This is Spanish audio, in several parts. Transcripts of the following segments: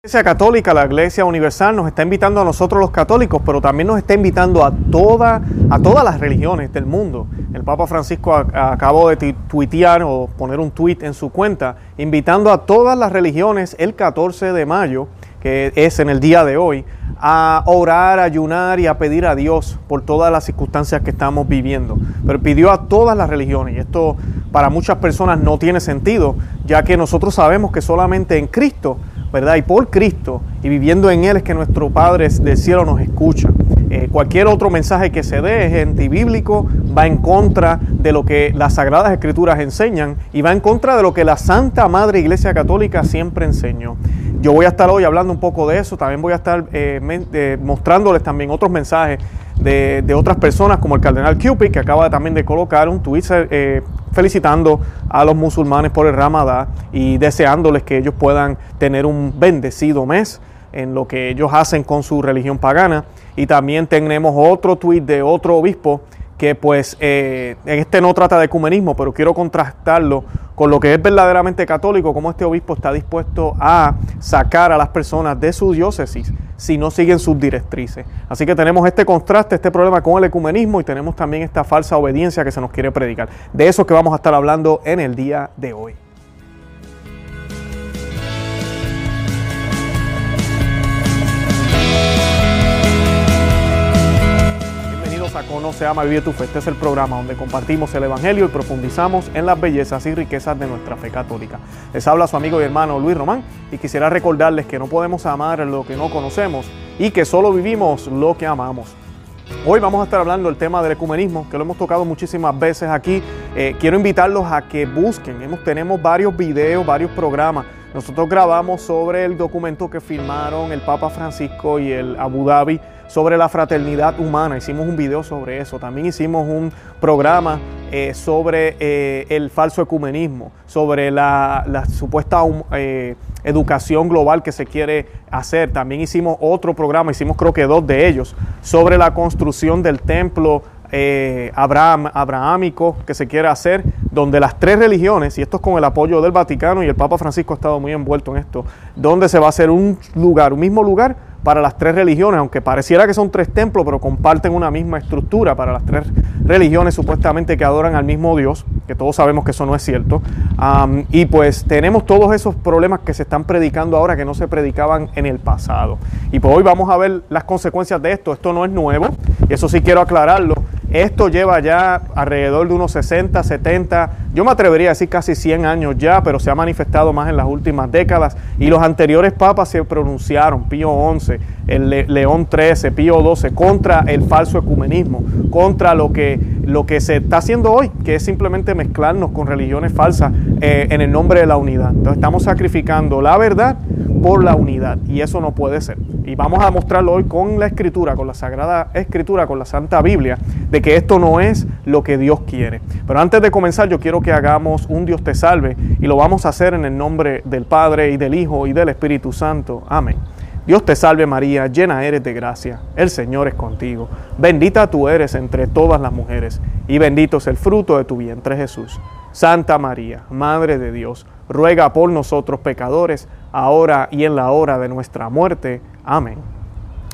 La Iglesia Católica, la Iglesia Universal, nos está invitando a nosotros los católicos, pero también nos está invitando a, toda, a todas las religiones del mundo. El Papa Francisco acabó de tuitear o poner un tuit en su cuenta, invitando a todas las religiones el 14 de mayo, que es en el día de hoy, a orar, ayunar y a pedir a Dios por todas las circunstancias que estamos viviendo. Pero pidió a todas las religiones, y esto para muchas personas no tiene sentido, ya que nosotros sabemos que solamente en Cristo ¿verdad? Y por Cristo y viviendo en Él es que nuestro Padre del cielo nos escucha. Eh, cualquier otro mensaje que se dé es antibíblico, va en contra de lo que las Sagradas Escrituras enseñan y va en contra de lo que la Santa Madre Iglesia Católica siempre enseñó. Yo voy a estar hoy hablando un poco de eso, también voy a estar eh, eh, mostrándoles también otros mensajes de, otras personas como el cardenal Cupid, que acaba también de colocar un tweet felicitando a los musulmanes por el Ramadán y deseándoles que ellos puedan tener un bendecido mes en lo que ellos hacen con su religión pagana. Y también tenemos otro tweet de otro obispo que pues eh, este no trata de ecumenismo, pero quiero contrastarlo con lo que es verdaderamente católico, como este obispo está dispuesto a sacar a las personas de su diócesis si no siguen sus directrices. Así que tenemos este contraste, este problema con el ecumenismo y tenemos también esta falsa obediencia que se nos quiere predicar. De eso que vamos a estar hablando en el día de hoy. Conoce, Ama, Vive tu Fe. Este es el programa donde compartimos el Evangelio y profundizamos en las bellezas y riquezas de nuestra fe católica. Les habla su amigo y hermano Luis Román y quisiera recordarles que no podemos amar lo que no conocemos y que solo vivimos lo que amamos. Hoy vamos a estar hablando del tema del ecumenismo, que lo hemos tocado muchísimas veces aquí. Eh, quiero invitarlos a que busquen, hemos, tenemos varios videos, varios programas. Nosotros grabamos sobre el documento que firmaron el Papa Francisco y el Abu Dhabi sobre la fraternidad humana. Hicimos un video sobre eso. También hicimos un programa eh, sobre eh, el falso ecumenismo, sobre la, supuesta eh, educación global que se quiere hacer. También hicimos otro programa, hicimos creo que dos de ellos, sobre la construcción del templo abrahámico que se quiere hacer, donde las tres religiones, y esto es con el apoyo del Vaticano y el Papa Francisco ha estado muy envuelto en esto, donde se va a hacer un lugar, un mismo lugar para las tres religiones, aunque pareciera que son tres templos, pero comparten una misma estructura para las tres religiones supuestamente que adoran al mismo Dios, que todos sabemos que eso no es cierto. y pues tenemos todos esos problemas que se están predicando ahora que no se predicaban en el pasado. Y pues hoy vamos a ver las consecuencias de esto. Esto no es nuevo, y eso sí quiero aclararlo. Esto lleva ya alrededor de unos 60, 70, yo me atrevería a decir casi 100 años ya, pero se ha manifestado más en las últimas décadas. Y los anteriores papas se pronunciaron, Pío XI, el León XIII, Pío XII, contra el falso ecumenismo, contra lo que, lo que se está haciendo hoy, que es simplemente mezclarnos con religiones falsas eh, en el nombre de la unidad. Entonces estamos sacrificando la verdad por la unidad y eso no puede ser. Y vamos a mostrarlo hoy con la escritura, con la sagrada escritura, con la Santa Biblia, de que esto no es lo que Dios quiere. Pero antes de comenzar yo quiero que hagamos un Dios te salve y lo vamos a hacer en el nombre del Padre y del Hijo y del Espíritu Santo. Amén. Dios te salve María, llena eres de gracia, el Señor es contigo, bendita tú eres entre todas las mujeres, y bendito es el fruto de tu vientre Jesús. Santa María, Madre de Dios, ruega por nosotros pecadores, ahora y en la hora de nuestra muerte. Amén.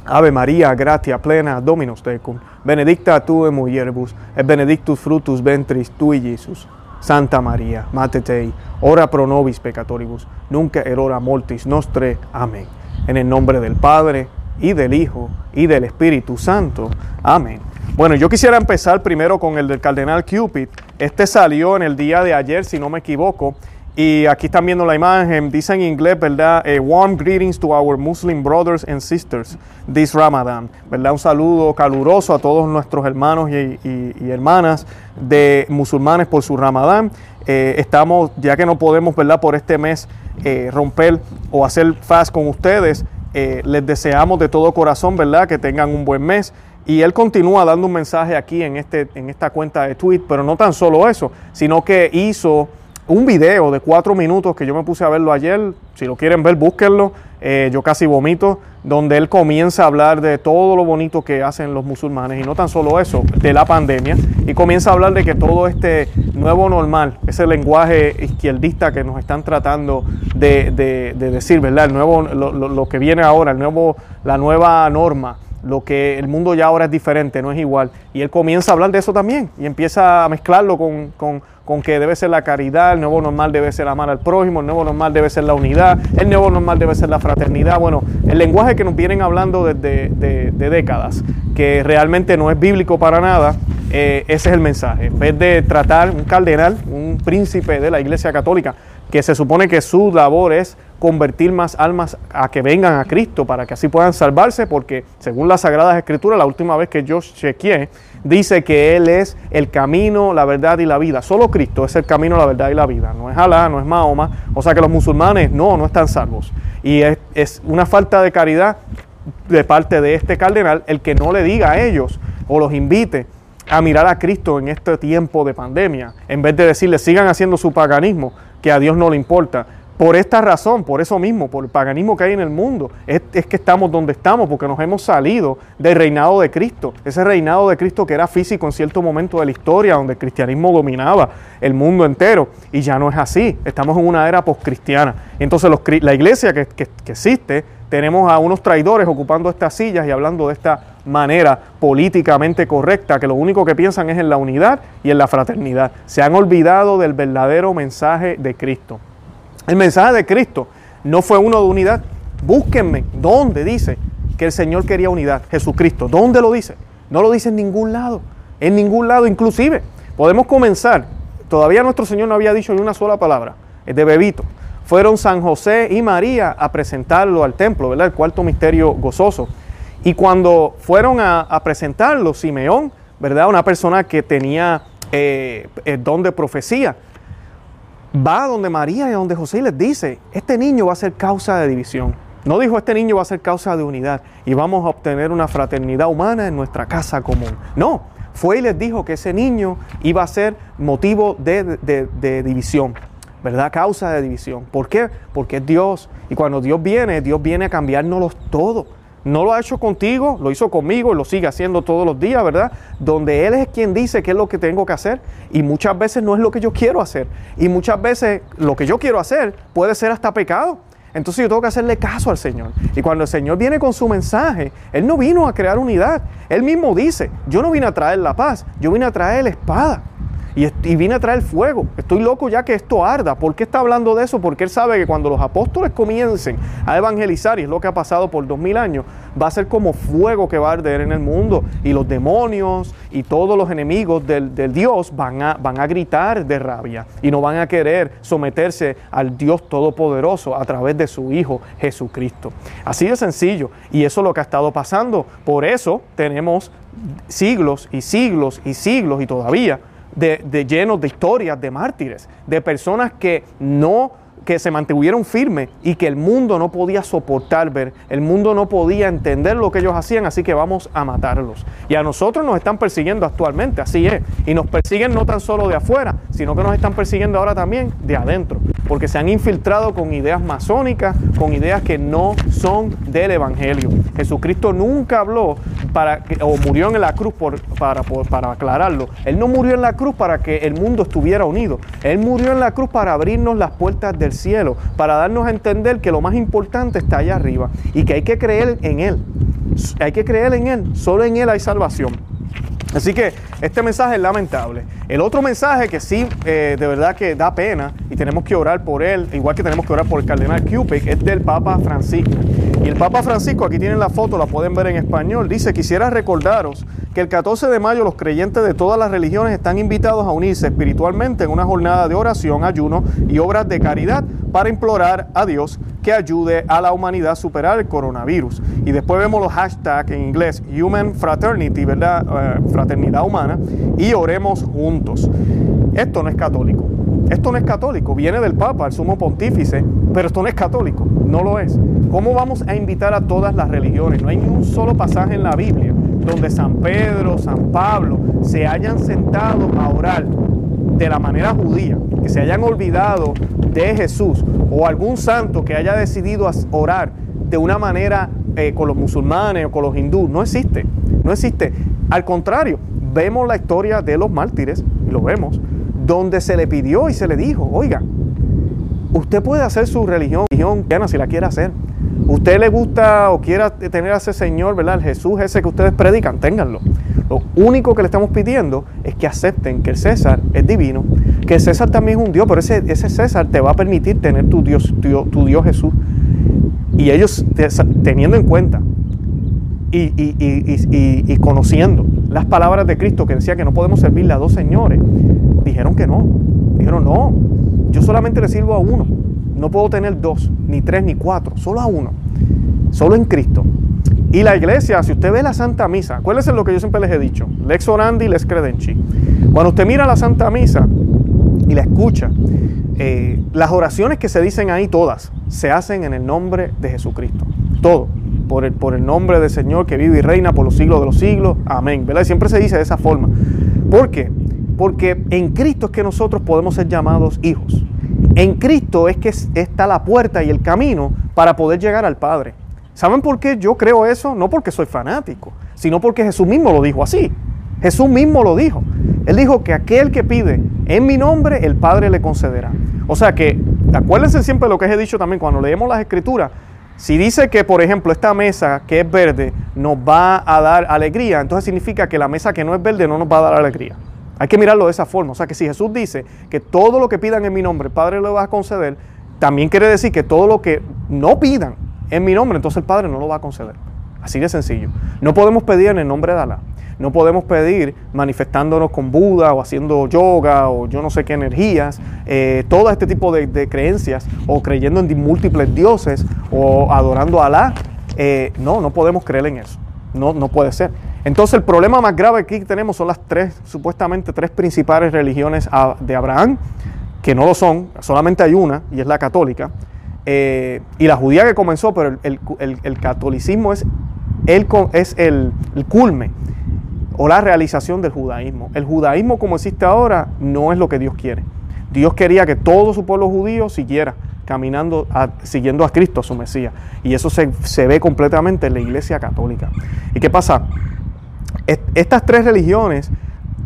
Ave María, gratia plena, Dominus tecum, benedicta tu in mulieribus, et benedictus fructus ventris tui, Jesús. Santa María, Mater ora pro nobis peccatoribus, nunca erora mortis nostre. Amén. En el nombre del Padre y del Hijo y del Espíritu Santo. Amén. Bueno, yo quisiera empezar primero con el del cardenal Cupid. Este salió en el día de ayer, si no me equivoco. Y aquí están viendo la imagen, dice en inglés, ¿verdad? Eh, warm greetings to our Muslim brothers and sisters this Ramadan, ¿verdad? Un saludo caluroso a todos nuestros hermanos y, hermanas de musulmanes por su Ramadán. Eh, estamos, ya que no podemos, ¿verdad? Por este mes eh, romper o hacer fast con ustedes. Les deseamos de todo corazón, ¿verdad? Que tengan un buen mes. Y él continúa dando un mensaje aquí en, este, en esta cuenta de tweet, pero no tan solo eso, sino que hizo un video de cuatro minutos que yo me puse a verlo ayer. Si lo quieren ver, búsquenlo. eh, yo casi vomito, donde él comienza a hablar de todo lo bonito que hacen los musulmanes, y no tan solo eso, de la pandemia, y comienza a hablar de que todo este nuevo normal, ese lenguaje izquierdista que nos están tratando de, decir, ¿verdad? El nuevo, lo, que viene ahora, el nuevo, la nueva norma, lo que el mundo ya ahora es diferente, no es igual. Y él comienza a hablar de eso también y empieza a mezclarlo con, con, que debe ser la caridad, el nuevo normal debe ser amar al prójimo, el nuevo normal debe ser la unidad, el nuevo normal debe ser la fraternidad. Bueno, el lenguaje que nos vienen hablando desde de, décadas, que realmente no es bíblico para nada, eh, ese es el mensaje. En vez de tratar un cardenal, un príncipe de la Iglesia Católica, que se supone que su labor es convertir más almas a que vengan a Cristo para que así puedan salvarse, porque según las Sagradas Escrituras, la última vez que yo chequeé, dice que Él es el camino, la verdad y la vida. Solo Cristo es el camino, la verdad y la vida. No es Alá, no es Mahoma. O sea que los musulmanes no, no están salvos. Y es, es una falta de caridad de parte de este cardenal el que no le diga a ellos o los invite a mirar a Cristo en este tiempo de pandemia, en vez de decirles sigan haciendo su paganismo, que a Dios no le importa. Por esta razón, por eso mismo, por el paganismo que hay en el mundo, es, que estamos donde estamos, porque nos hemos salido del reinado de Cristo, ese reinado de Cristo que era físico en cierto momento de la historia, donde el cristianismo dominaba el mundo entero, y ya no es así, estamos en una era postcristiana. Entonces la iglesia que existe, tenemos a unos traidores ocupando estas sillas y hablando de esta manera políticamente correcta, que lo único que piensan es en la unidad y en la fraternidad. Se han olvidado del verdadero mensaje de Cristo. El mensaje de Cristo no fue uno de unidad. Búsquenme dónde dice que el Señor quería unidad. Jesucristo, ¿dónde lo dice? No lo dice en ningún lado. En ningún lado, inclusive. Podemos comenzar. Todavía nuestro Señor no había dicho ni una sola palabra. Es de bebito. Fueron San José y María a presentarlo al templo, ¿verdad? El cuarto misterio gozoso. Y cuando fueron a, presentarlo, Simeón, ¿verdad? Una persona que tenía eh, el don de profecía, va a donde María y a donde José y les dice, este niño va a ser causa de división. No dijo, este niño va a ser causa de unidad y vamos a obtener una fraternidad humana en nuestra casa común. No, fue y les dijo que ese niño iba a ser motivo de, de división, ¿verdad? Causa de división. ¿Por qué? Porque es Dios. Y cuando Dios viene, Dios viene a cambiárnoslos todo. No lo ha hecho contigo, lo hizo conmigo, lo sigue haciendo todos los días, ¿verdad? Donde Él es quien dice qué es lo que tengo que hacer y muchas veces no es lo que yo quiero hacer. Y muchas veces lo que yo quiero hacer puede ser hasta pecado. Entonces yo tengo que hacerle caso al Señor. Y cuando el Señor viene con su mensaje, Él no vino a crear unidad. Él mismo dice, yo no vine a traer la paz, yo vine a traer la espada. Y, vine a traer fuego. Estoy loco ya que esto arda. ¿Por qué está hablando de eso? Porque él sabe que cuando los apóstoles comiencen a evangelizar, y es lo que ha pasado por dos mil años, va a ser como fuego que va a arder en el mundo. Y los demonios y todos los enemigos del, Dios van a, van a gritar de rabia y no van a querer someterse al Dios Todopoderoso a través de su Hijo Jesucristo. Así de sencillo. Y eso es lo que ha estado pasando. Por eso tenemos siglos y siglos y siglos y todavía de, llenos de historias de mártires, de personas que no que se mantuvieron firmes y que el mundo no podía soportar ver, el mundo no podía entender lo que ellos hacían, así que vamos a matarlos. Y a nosotros nos están persiguiendo actualmente, así es. Y nos persiguen no tan solo de afuera, sino que nos están persiguiendo ahora también de adentro, porque se han infiltrado con ideas masónicas, con ideas que no son del Evangelio. Jesucristo nunca habló para o murió en la cruz por, para, para aclararlo. Él no murió en la cruz para que el mundo estuviera unido. Él murió en la cruz para abrirnos las puertas del cielo, para darnos a entender que lo más importante está allá arriba y que hay que creer en Él. Hay que creer en Él. Solo en Él hay salvación. Así que este mensaje es lamentable. El otro mensaje que sí, eh, de verdad que da pena y tenemos que orar por él, igual que tenemos que orar por el cardenal Cupid, es del Papa Francisco. Y el Papa Francisco, aquí tienen la foto, la pueden ver en español, dice, quisiera recordaros que el 14 de mayo los creyentes de todas las religiones están invitados a unirse espiritualmente en una jornada de oración, ayuno y obras de caridad para implorar a Dios que ayude a la humanidad a superar el coronavirus. Y después vemos los hashtags en inglés Human Fraternity, ¿verdad? Eh, fraternidad humana, y oremos juntos. Esto no es católico. Esto no es católico, viene del Papa, el sumo pontífice, pero esto no es católico, no lo es. ¿Cómo vamos a invitar a todas las religiones? No hay ni un solo pasaje en la Biblia donde San Pedro, San Pablo se hayan sentado a orar de la manera judía, que se hayan olvidado de Jesús o algún santo que haya decidido orar de una manera eh, con los musulmanes o con los hindúes. No existe, no existe. Al contrario, vemos la historia de los mártires, y lo vemos, donde se le pidió y se le dijo, oiga, usted puede hacer su religión, si la quiere hacer. Usted le gusta o quiera tener a ese Señor, ¿verdad? El Jesús ese que ustedes predican, ténganlo. Lo único que le estamos pidiendo es que acepten que el César es divino, que el César también es un Dios, pero ese, ese César te va a permitir tener tu Dios, tu, Dios Jesús. Y ellos, teniendo en cuenta y, y, conociendo las palabras de Cristo que decía que no podemos servirle a dos señores, dijeron que no. Dijeron, no, yo solamente le sirvo a uno. No puedo tener dos, ni tres, ni cuatro, solo a uno. Solo en Cristo. Y la iglesia, si usted ve la Santa Misa, acuérdese lo que yo siempre les he dicho, lex orandi, lex credenci. Cuando usted mira la Santa Misa y la escucha, eh, las oraciones que se dicen ahí todas se hacen en el nombre de Jesucristo. Todo. Por el, por el nombre del Señor que vive y reina por los siglos de los siglos. Amén. ¿Verdad? siempre se dice de esa forma. ¿Por qué? Porque en Cristo es que nosotros podemos ser llamados hijos. En Cristo es que está la puerta y el camino para poder llegar al Padre. ¿Saben por qué yo creo eso? No porque soy fanático, sino porque Jesús mismo lo dijo así. Jesús mismo lo dijo. Él dijo que aquel que pide en mi nombre, el Padre le concederá. O sea que, acuérdense siempre lo que he dicho también cuando leemos las escrituras. Si dice que, por ejemplo, esta mesa que es verde nos va a dar alegría, entonces significa que la mesa que no es verde no nos va a dar alegría. Hay que mirarlo de esa forma. O sea que si Jesús dice que todo lo que pidan en mi nombre, el Padre le va a conceder, también quiere decir que todo lo que no pidan en mi nombre, entonces el Padre no lo va a conceder. Así de sencillo. No podemos pedir en el nombre de Alá. No podemos pedir manifestándonos con Buda o haciendo yoga o yo no sé qué energías, eh, todo este tipo de, creencias o creyendo en múltiples dioses o adorando a Alá. Eh, no, no podemos creer en eso. No, no puede ser. Entonces el problema más grave que tenemos son las tres, supuestamente tres principales religiones de Abraham, que no lo son, solamente hay una y es la católica, eh, y la judía que comenzó, pero el, catolicismo es, el, es el, culme o la realización del judaísmo. El judaísmo como existe ahora no es lo que Dios quiere. Dios quería que todo su pueblo judío siguiera caminando, siguiendo a Cristo, a su Mesías. Y eso se, se ve completamente en la iglesia católica. ¿Y qué pasa? estas tres religiones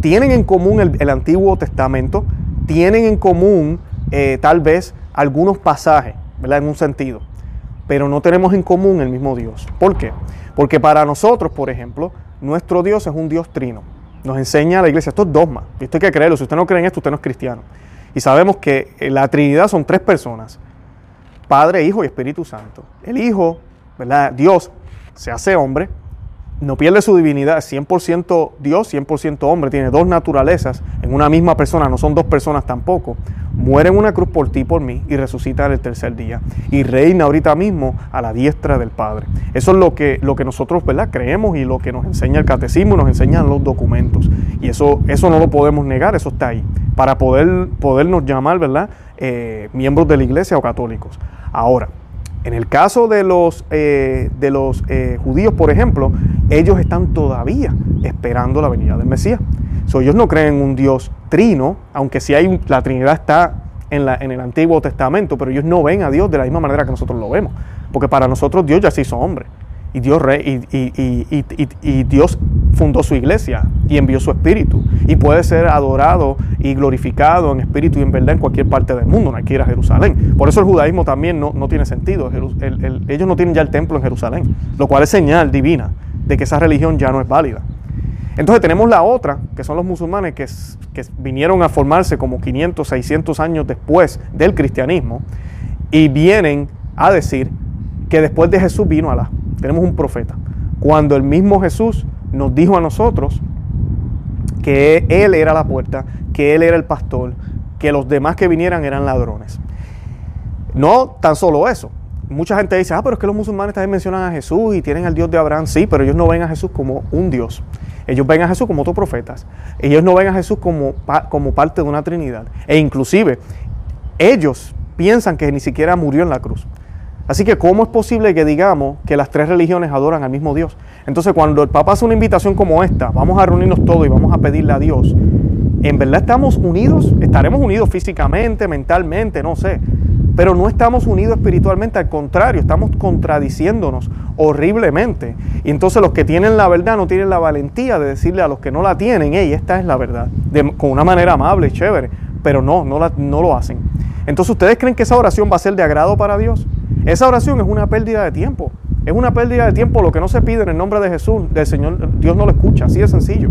tienen en común el, Antiguo Testamento, tienen en común eh, tal vez algunos pasajes, ¿verdad? En un sentido, pero no tenemos en común el mismo Dios. ¿Por qué? Porque para nosotros, por ejemplo, nuestro Dios es un Dios trino. Nos enseña la iglesia, esto es dogma, y esto hay que creerlo, si usted no cree en esto, usted no es cristiano. Y sabemos que eh, la Trinidad son tres personas, Padre, Hijo y Espíritu Santo. El Hijo, ¿verdad? Dios se hace hombre, no pierde su divinidad, 100% Dios, 100% hombre, tiene dos naturalezas en una misma persona, no son dos personas tampoco. Muere en una cruz por ti, por mí, y resucita en el tercer día. Y reina ahorita mismo a la diestra del Padre. Eso es lo que, lo que nosotros ¿verdad? creemos y lo que nos enseña el catecismo y nos enseñan los documentos. Y eso, eso no lo podemos negar, eso está ahí, para poder, podernos llamar ¿verdad? Eh, miembros de la iglesia o católicos. Ahora, en el caso de los, eh, de los eh, judíos, por ejemplo, ellos están todavía esperando la venida del Mesías. ellos no creen en un Dios trino, aunque sí hay la Trinidad está en, la, en el Antiguo Testamento, pero ellos no ven a Dios de la misma manera que nosotros lo vemos. Porque para nosotros Dios ya se hizo hombre. Y Dios, rey, y, Dios fundó su iglesia y envió su espíritu. Y puede ser adorado y glorificado en espíritu y en verdad en cualquier parte del mundo, no hay que ir a Jerusalén. Por eso el judaísmo también no, tiene sentido. ellos no tienen ya el templo en Jerusalén, lo cual es señal divina de que esa religión ya no es válida. Entonces tenemos la otra, que son los musulmanes que, que vinieron a formarse como 500, 600 años después del cristianismo y vienen a decir que después de Jesús vino Alá tenemos un profeta. Cuando el mismo Jesús nos dijo a nosotros que Él era la puerta, que Él era el pastor, que los demás que vinieran eran ladrones. No tan solo eso. Mucha gente dice, ah, pero es que los musulmanes también mencionan a Jesús y tienen al Dios de Abraham. Sí, pero ellos no ven a Jesús como un Dios. Ellos ven a Jesús como otros profetas. Ellos no ven a Jesús como, como parte de una Trinidad. E inclusive, ellos piensan que ni siquiera murió en la cruz. Así que, ¿cómo es posible que digamos que las tres religiones adoran al mismo Dios? Entonces, cuando el Papa hace una invitación como esta, vamos a reunirnos todos y vamos a pedirle a ¿en verdad estamos unidos? ¿Estaremos unidos físicamente, mentalmente? No sé. pero no estamos unidos espiritualmente, al contrario, estamos contradiciéndonos horriblemente. Y entonces los que tienen la verdad no tienen la valentía de decirle a los que no la tienen, hey, esta es la verdad, con una manera amable y chévere, pero no, no, no lo hacen. Entonces ustedes creen que esa oración va a ser de agrado para Dios. Esa oración es una pérdida de tiempo. Es una pérdida de tiempo lo que no se pide en el nombre de Jesús, del Señor, Dios no lo escucha, así de sencillo.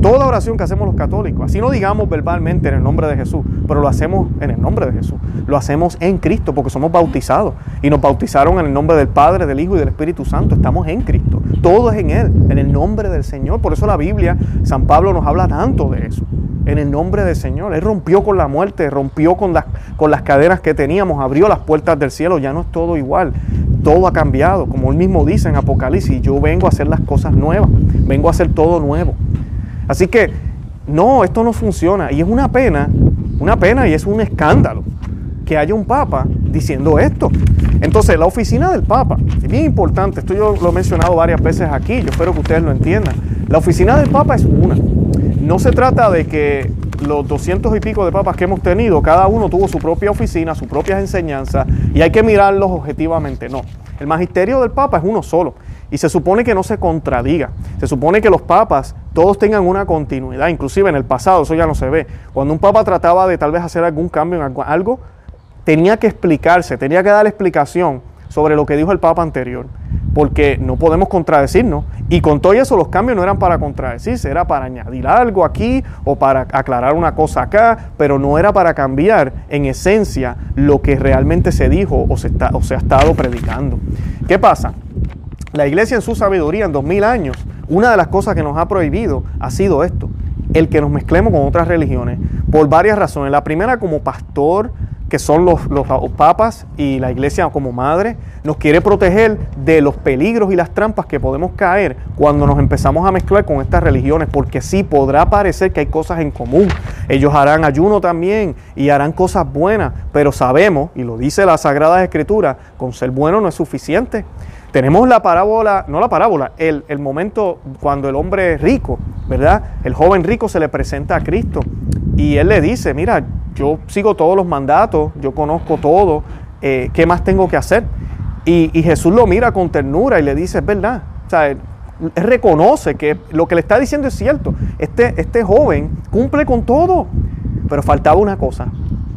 Toda oración que hacemos los católicos, así no digamos verbalmente en el nombre de Jesús, pero lo hacemos en el nombre de Jesús. Lo hacemos en Cristo porque somos bautizados y nos bautizaron en el nombre del Padre, del Hijo y del Espíritu Santo. Estamos en Cristo. Todo es en Él, en el nombre del Señor. Por eso la Biblia, San Pablo nos habla tanto de eso. En el nombre del Señor. Él rompió con la muerte, rompió con las, con las cadenas que teníamos, abrió las puertas del cielo. Ya no es todo igual todo ha cambiado. Como él mismo dice en Apocalipsis, yo vengo a hacer las cosas nuevas, vengo a hacer todo nuevo. Así que no, esto no funciona. Y es una pena, una pena y es un escándalo que haya un papa diciendo esto. Entonces, la oficina del papa, es bien importante, esto yo lo he mencionado varias veces aquí, yo espero que ustedes lo entiendan. La oficina del papa es una. No se trata de que los doscientos y pico de papas que hemos tenido, cada uno tuvo su propia oficina, sus propias enseñanzas, y hay que mirarlos objetivamente. No, el magisterio del papa es uno solo. Y se supone que no se contradiga. Se supone que los papas todos tengan una continuidad. Inclusive en el pasado, eso ya no se ve. Cuando un papa trataba de tal vez hacer algún cambio en algo, tenía que explicarse, tenía que dar explicación sobre lo que dijo el papa anterior. Porque no podemos contradecirnos. Y con todo eso los cambios no eran para contradecirse, era para añadir algo aquí o para aclarar una cosa acá, pero no era para cambiar en esencia lo que realmente se dijo o se, está, o se ha estado predicando. ¿Qué pasa? La iglesia en su sabiduría en dos mil años, una de las cosas que nos ha prohibido ha sido esto, el que nos mezclemos con otras religiones, por varias razones. La primera como pastor, que son los, los, papas y la iglesia como madre, nos quiere proteger de los peligros y las trampas que podemos caer cuando nos empezamos a mezclar con estas religiones, porque sí podrá parecer que hay cosas en común. Ellos harán ayuno también y harán cosas buenas, pero sabemos, y lo dice la Sagrada Escritura, con ser bueno no es suficiente. Tenemos la parábola, no la parábola, el, el momento cuando el hombre rico, ¿verdad? El joven rico se le presenta a Cristo y él le dice, mira, yo sigo todos los mandatos, yo conozco todo, eh, ¿qué más tengo que hacer? Y, Jesús lo mira con ternura y le dice, es verdad, o sea, reconoce que lo que le está diciendo es cierto, este, este joven cumple con todo, pero faltaba una cosa,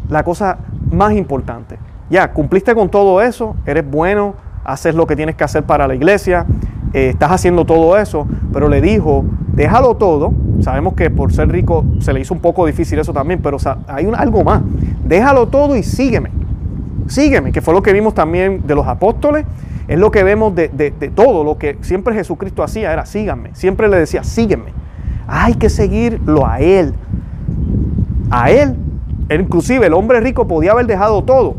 la cosa más importante. Ya, cumpliste con todo eso, eres bueno, haces lo que tienes que hacer para la iglesia, eh, estás haciendo todo eso, pero le dijo, déjalo todo, sabemos que por ser rico se le hizo un poco difícil eso también, pero hay algo más, déjalo todo y sígueme, sígueme, que fue lo que vimos también de los apóstoles, es lo que vemos de, de todo, lo que siempre Jesucristo hacía era síganme, siempre le decía sígueme, hay que seguirlo a Él, a Él, inclusive el hombre rico podía haber dejado todo,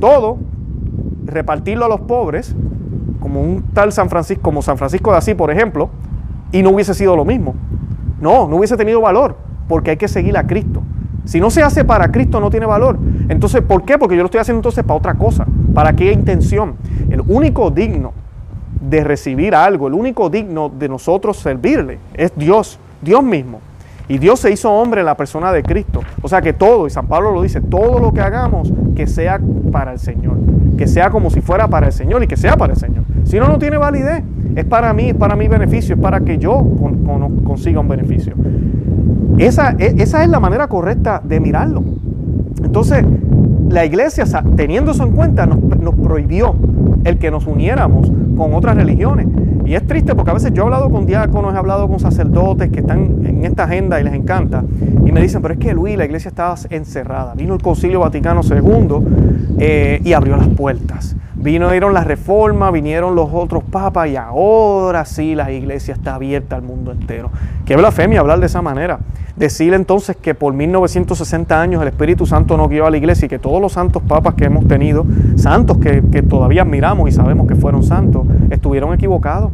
todo, repartirlo a los pobres, como un tal San Francisco, como San Francisco de Asís, por ejemplo, y no hubiese sido lo mismo. No, no hubiese tenido valor, porque hay que seguir a Cristo. Si no se hace para Cristo, no tiene valor. Entonces, ¿por qué? Porque yo lo estoy haciendo entonces para otra cosa. ¿Para qué intención? El único digno de recibir algo, el único digno de nosotros servirle, es Dios, Dios mismo. Y Dios se hizo hombre en la persona de Cristo. O sea que todo, y San Pablo lo dice, todo lo que hagamos, que sea para el Señor. Que sea como si fuera para el Señor y que sea para el Señor. Si no, no tiene validez. Es para mí, es para mi beneficio, es para que yo consiga un beneficio. Esa, e, esa es la manera correcta de mirarlo. Entonces, la iglesia, teniendo eso en cuenta, nos, nos prohibió el que nos uniéramos con otras religiones. Y es triste porque a veces yo he hablado con diáconos, he hablado con sacerdotes que están en esta agenda y les encanta. Y me dicen, pero es que Luis, la iglesia estaba encerrada. Vino el Concilio Vaticano II eh, y abrió las puertas. Vinieron las reformas, vinieron los otros papas y ahora sí la iglesia está abierta al mundo entero. Qué blasfemia hablar de esa manera. Decir entonces que por 1960 años el Espíritu Santo no guió a la iglesia y que todos los santos papas que hemos tenido, santos que, que todavía admiramos y sabemos que fueron santos, estuvieron equivocados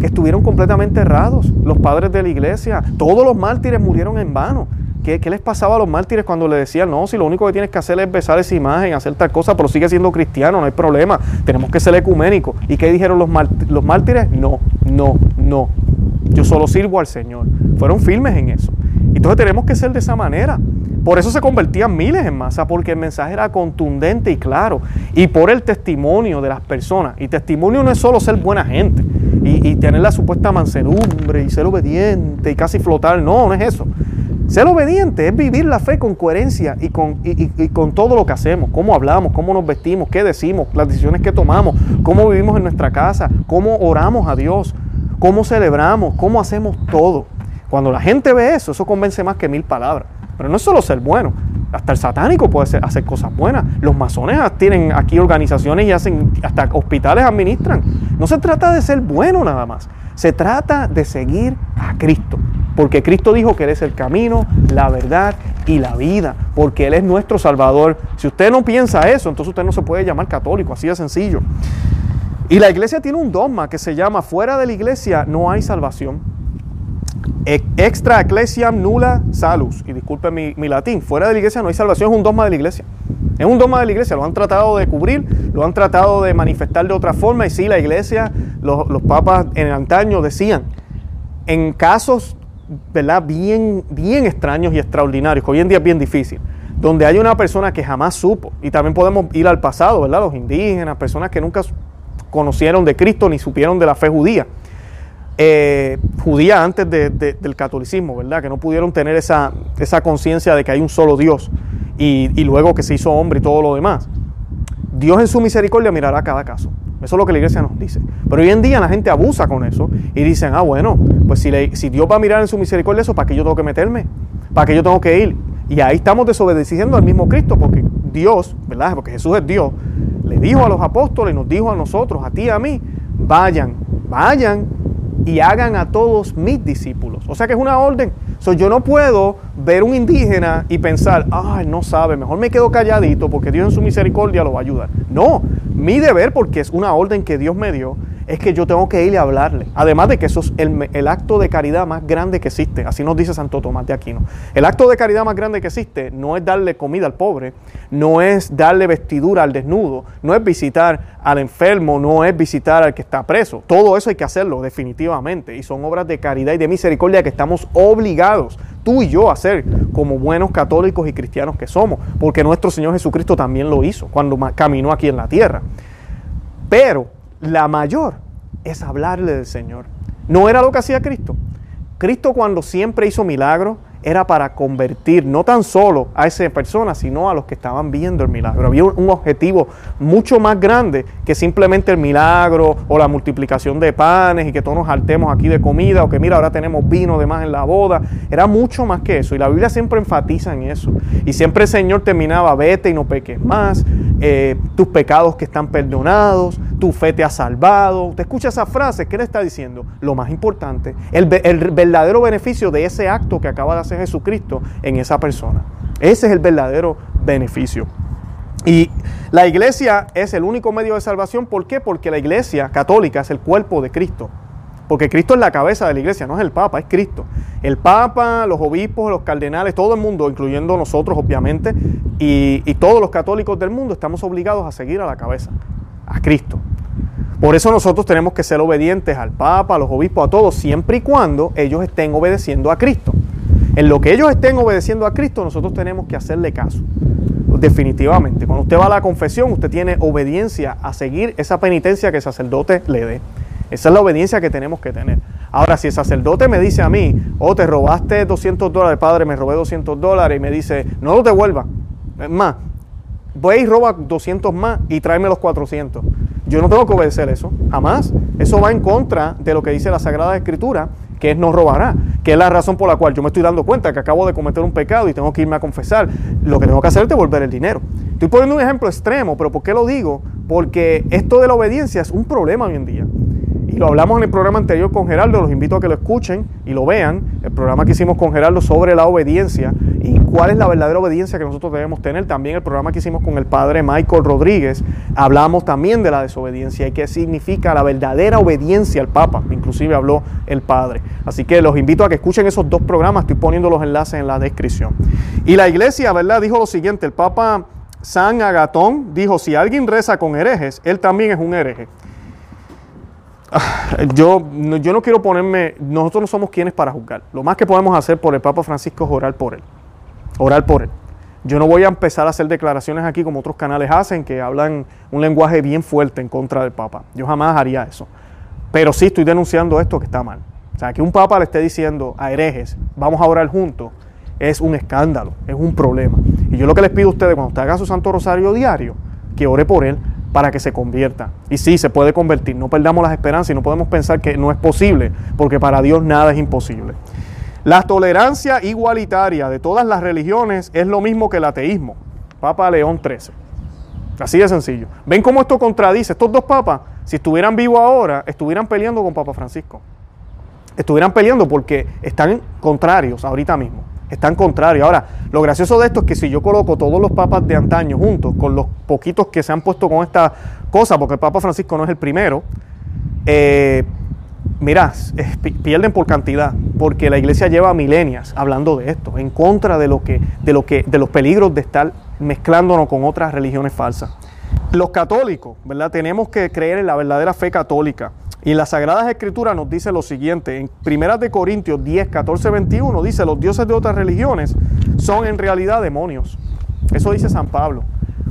que estuvieron completamente errados. Los padres de la iglesia, todos los mártires murieron en vano. ¿Qué, les pasaba a los mártires cuando le decían, no, si lo único que tienes que hacer es besar esa imagen, hacer tal cosa, pero sigue siendo cristiano, no hay problema, tenemos que ser ecuménicos? ¿Y qué dijeron los, los mártires? No, no, no, yo solo sirvo al Señor. Fueron firmes en eso. Entonces tenemos que ser de esa manera. Por eso se convertían miles en masa, porque el mensaje era contundente y claro. Y por el testimonio de las personas. Y testimonio no es solo ser buena gente y, tener la supuesta mansedumbre y ser obediente y casi flotar. No, no es eso. Ser obediente es vivir la fe con coherencia y con, y, con, todo lo que hacemos, cómo hablamos, cómo nos vestimos, qué decimos, las decisiones que tomamos, cómo vivimos en nuestra casa, cómo oramos a Dios, cómo celebramos, cómo hacemos todo. Cuando la gente ve eso, eso convence más que mil palabras. Pero no es solo ser bueno, hasta el satánico puede hacer cosas buenas. Los masones tienen aquí organizaciones y hacen, hasta hospitales administran. No se trata de ser bueno nada más, se trata de seguir a Cristo. Porque Cristo dijo que Él es el camino, la verdad y la vida, porque Él es nuestro Salvador. Si usted no piensa eso, entonces usted no se puede llamar católico, así de sencillo. Y la iglesia tiene un dogma que se llama, fuera de la iglesia no hay salvación. Extra ecclesiam nulla salus. Y disculpe mi, latín, fuera de la iglesia no hay salvación, es un dogma de la iglesia. Es un dogma de la iglesia, lo han tratado de cubrir, lo han tratado de manifestar de otra forma. Y sí, la iglesia, los, los papas en el antaño decían, en casos ¿verdad? Bien, bien extraños y extraordinarios, que hoy en día es bien difícil, donde hay una persona que jamás supo, y también podemos ir al pasado, ¿verdad? Los indígenas, personas que nunca conocieron de Cristo ni supieron de la fe judía. Eh, judía antes del catolicismo, ¿verdad? Que no pudieron tener esa, esa conciencia de que hay un solo Dios y, y luego que se hizo hombre y todo lo demás. Dios en su misericordia mirará cada caso. Eso es lo que la iglesia nos dice. Pero hoy en día la gente abusa con eso y dicen, ah, bueno, pues si, si Dios va a mirar en su misericordia eso, ¿para qué yo tengo que meterme? ¿Para qué yo tengo que ir? Y ahí estamos desobedeciendo al mismo Cristo, porque Dios, ¿verdad? Porque Jesús es Dios, le dijo a los apóstoles, nos dijo a nosotros, a ti y a mí, vayan, vayan y hagan a todos mis discípulos. O sea que es una orden. So, yo no puedo ver un indígena y pensar, ay, no sabe, mejor me quedo calladito porque Dios en su misericordia lo va a ayudar. No, mi deber, porque es una orden que Dios me dio, es que yo tengo que ir a hablarle. Además de que eso es el, acto de caridad más grande que existe. Así nos dice Santo Tomás de Aquino. El acto de caridad más grande que existe no es darle comida al pobre, no es darle vestidura al desnudo, no es visitar al enfermo, no es visitar al que está preso. Todo eso hay que hacerlo definitivamente. Y son obras de caridad y de misericordia que estamos obligados, tú y yo, hacer como buenos católicos y cristianos que somos. Porque nuestro Señor Jesucristo también lo hizo cuando caminó aquí en la tierra. Pero la mayor es hablarle del Señor. No era lo que hacía Cristo. Cristo cuando siempre hizo milagros, era para convertir no tan solo a esa persona, sino a los que estaban viendo el milagro. Había un objetivo mucho más grande que simplemente el milagro o la multiplicación de panes y que todos nos hartemos aquí de comida o que mira, ahora tenemos vino de más en la boda. Era mucho más que eso y la Biblia siempre enfatiza en eso. Y siempre el Señor terminaba, vete y no peques más, eh, tus pecados que están perdonados, tu fe te ha salvado. Usted escucha esa frase, ¿qué le está diciendo? Lo más importante, el, verdadero beneficio de ese acto que acaba de hacer Jesucristo en esa persona. Ese es el verdadero beneficio. Y la iglesia es el único medio de salvación. ¿Por qué? Porque la iglesia católica es el cuerpo de Cristo. Porque Cristo es la cabeza de la iglesia, no es el Papa, es Cristo. El Papa, los obispos, los cardenales, todo el mundo, incluyendo nosotros obviamente, y todos los católicos del mundo, estamos obligados a seguir a la cabeza, a Cristo. Por eso nosotros tenemos que ser obedientes al Papa, a los obispos, a todos, siempre y cuando ellos estén obedeciendo a Cristo. En lo que ellos estén obedeciendo a Cristo, nosotros tenemos que hacerle caso. Definitivamente. Cuando usted va a la confesión, usted tiene obediencia a seguir esa penitencia que el sacerdote le dé. Esa es la obediencia que tenemos que tener. Ahora, si el sacerdote me dice a mí, oh, te robaste 200 dólares, padre, me robé 200 dólares, y me dice, no lo devuelva. Es más, voy y roba 200 más y tráeme los 400. Yo no tengo que obedecer eso, jamás. Eso va en contra de lo que dice la Sagrada Escritura que es no robará, que es la razón por la cual yo me estoy dando cuenta que acabo de cometer un pecado y tengo que irme a confesar. Lo que tengo que hacer es devolver el dinero. Estoy poniendo un ejemplo extremo, pero ¿por qué lo digo? Porque esto de la obediencia es un problema hoy en día. Y lo hablamos en el programa anterior con Gerardo, los invito a que lo escuchen y lo vean, el programa que hicimos con Gerardo sobre la obediencia y cuál es la verdadera obediencia que nosotros debemos tener. También el programa que hicimos con el padre Michael Rodríguez, hablamos también de la desobediencia y qué significa la verdadera obediencia al Papa, inclusive habló el padre. Así que los invito a que escuchen esos dos programas, estoy poniendo los enlaces en la descripción. Y la iglesia, ¿verdad? Dijo lo siguiente, el Papa San Agatón dijo, si alguien reza con herejes, él también es un hereje. Yo, yo no quiero ponerme, nosotros no somos quienes para juzgar. Lo más que podemos hacer por el Papa Francisco es orar por él. Orar por él. Yo no voy a empezar a hacer declaraciones aquí como otros canales hacen, que hablan un lenguaje bien fuerte en contra del Papa. Yo jamás haría eso. Pero sí estoy denunciando esto que está mal. O sea, que un Papa le esté diciendo a herejes, vamos a orar juntos, es un escándalo, es un problema. Y yo lo que les pido a ustedes, cuando usted haga su Santo Rosario diario, que ore por él para que se convierta. Y sí, se puede convertir. No perdamos las esperanzas y no podemos pensar que no es posible, porque para Dios nada es imposible. La tolerancia igualitaria de todas las religiones es lo mismo que el ateísmo. Papa León XIII. Así de sencillo. ¿Ven cómo esto contradice? Estos dos papas, si estuvieran vivos ahora, estuvieran peleando con Papa Francisco. Estuvieran peleando porque están contrarios ahorita mismo. Están contrarios. Ahora, lo gracioso de esto es que si yo coloco todos los papas de antaño juntos, con los poquitos que se han puesto con esta cosa, porque el Papa Francisco no es el primero, eh, Mirá, pierden por cantidad, porque la iglesia lleva milenias hablando de esto, en contra de lo que, de lo que, de los peligros de estar mezclándonos con otras religiones falsas. Los católicos, ¿verdad? Tenemos que creer en la verdadera fe católica. Y la Sagradas Escrituras nos dice lo siguiente, en 1 de Corintios 10, 14, 21 dice, los dioses de otras religiones son en realidad demonios. Eso dice San Pablo.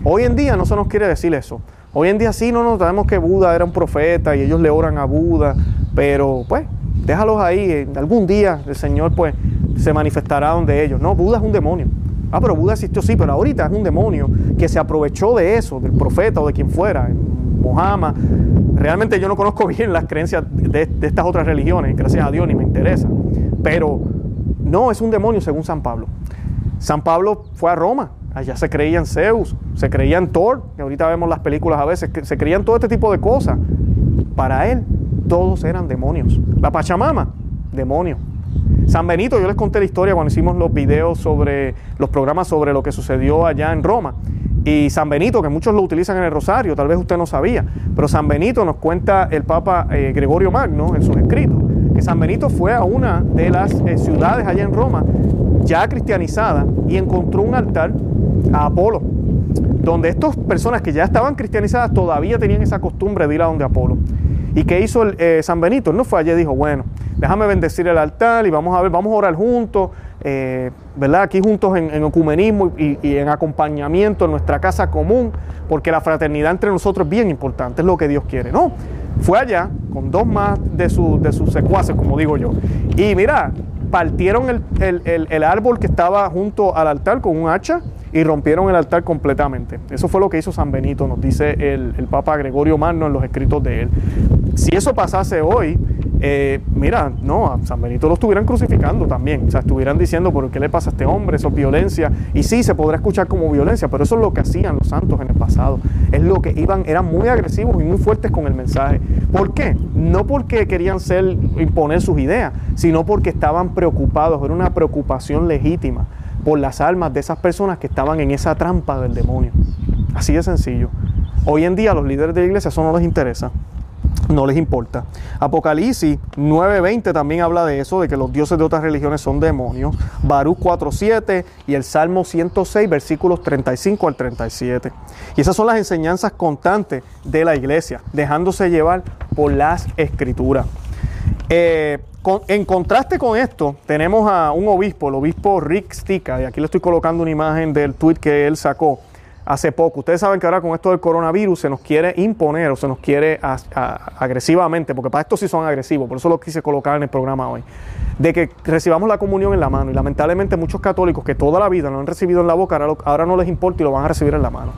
Hoy en día no se nos quiere decir eso. Hoy en día sí no nos sabemos que Buda era un profeta y ellos le oran a Buda, pero pues déjalos ahí, algún día el Señor pues se manifestará donde ellos. No, Buda es un demonio. Ah, pero Buda existió, sí, pero ahorita es un demonio que se aprovechó de eso, del profeta o de quien fuera, Mohammed. Realmente yo no conozco bien las creencias de, de estas otras religiones, gracias a Dios, ni me interesa. Pero no, es un demonio según San Pablo. San Pablo fue a Roma, allá se creían Zeus, se creían Thor, que ahorita vemos las películas a veces, que se creían todo este tipo de cosas. Para él, todos eran demonios. La Pachamama, demonio. San Benito, yo les conté la historia cuando hicimos los videos sobre los programas sobre lo que sucedió allá en Roma. Y San Benito, que muchos lo utilizan en el Rosario, tal vez usted no sabía, pero San Benito nos cuenta el Papa eh, Gregorio Magno en sus escritos, que San Benito fue a una de las eh, ciudades allá en Roma, ya cristianizada, y encontró un altar a Apolo, donde estas personas que ya estaban cristianizadas todavía tenían esa costumbre de ir a donde Apolo. ¿Y qué hizo el, eh, San Benito? no fue allí y dijo, bueno, déjame bendecir el altar y vamos a ver, vamos a orar juntos, eh, ¿verdad? Aquí juntos en, en ecumenismo y, en acompañamiento en nuestra casa común, porque la fraternidad entre nosotros es bien importante, es lo que Dios quiere. No, fue allá con dos más de, de sus secuaces, como digo yo. Y mira, partieron el, el árbol que estaba junto al altar con un hacha y rompieron el altar completamente. Eso fue lo que hizo San Benito, nos dice el, Papa Gregorio Magno en los escritos de él. Si eso pasase hoy, eh, mira, no, a San Benito lo estuvieran crucificando también. O sea, estuvieran diciendo, ¿por qué le pasa a este hombre? Eso es violencia. Y sí, se podrá escuchar como violencia, pero eso es lo que hacían los santos en el pasado. Es lo que iban, eran muy agresivos y muy fuertes con el mensaje. ¿Por qué? No porque querían ser, imponer sus ideas, sino porque estaban preocupados, era una preocupación legítima por las almas de esas personas que estaban en esa trampa del demonio. Así de sencillo. Hoy en día a los líderes de la iglesia eso no les interesa, no les importa. Apocalipsis 9:20 también habla de eso, de que los dioses de otras religiones son demonios. Baruch 4:7 y el Salmo 106, versículos 35 al 37. Y esas son las enseñanzas constantes de la iglesia, dejándose llevar por las escrituras. Eh, en contraste con esto, tenemos a un obispo, el obispo Rick Stica, y aquí le estoy colocando una imagen del tweet que él sacó hace poco. Ustedes saben que ahora con esto del coronavirus se nos quiere imponer o se nos quiere agresivamente, porque para esto sí son agresivos, por eso lo quise colocar en el programa hoy, de que recibamos la comunión en la mano. Y lamentablemente muchos católicos que toda la vida lo han recibido en la boca, ahora, ahora no les importa y lo van a recibir en la mano.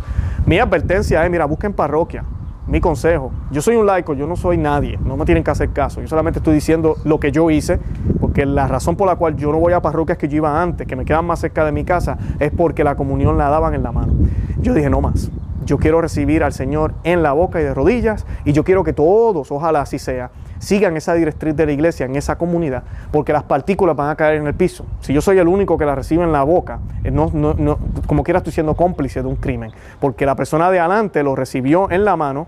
Mi advertencia es, mira, busquen parroquia, mi consejo, yo soy un laico, yo no soy nadie, no me tienen que hacer caso, yo solamente estoy diciendo lo que yo hice, porque la razón por la cual yo no voy a parroquias que yo iba antes, que me quedan más cerca de mi casa, es porque la comunión la daban en la mano. Yo dije, no más, yo quiero recibir al Señor en la boca y de rodillas, y yo quiero que todos, ojalá así sea, sigan esa directriz de la iglesia en esa comunidad, porque las partículas van a caer en el piso. Si yo soy el único que la recibe en la boca, eh, no, no, como quiera estoy siendo cómplice de un crimen, porque la persona de adelante lo recibió en la mano,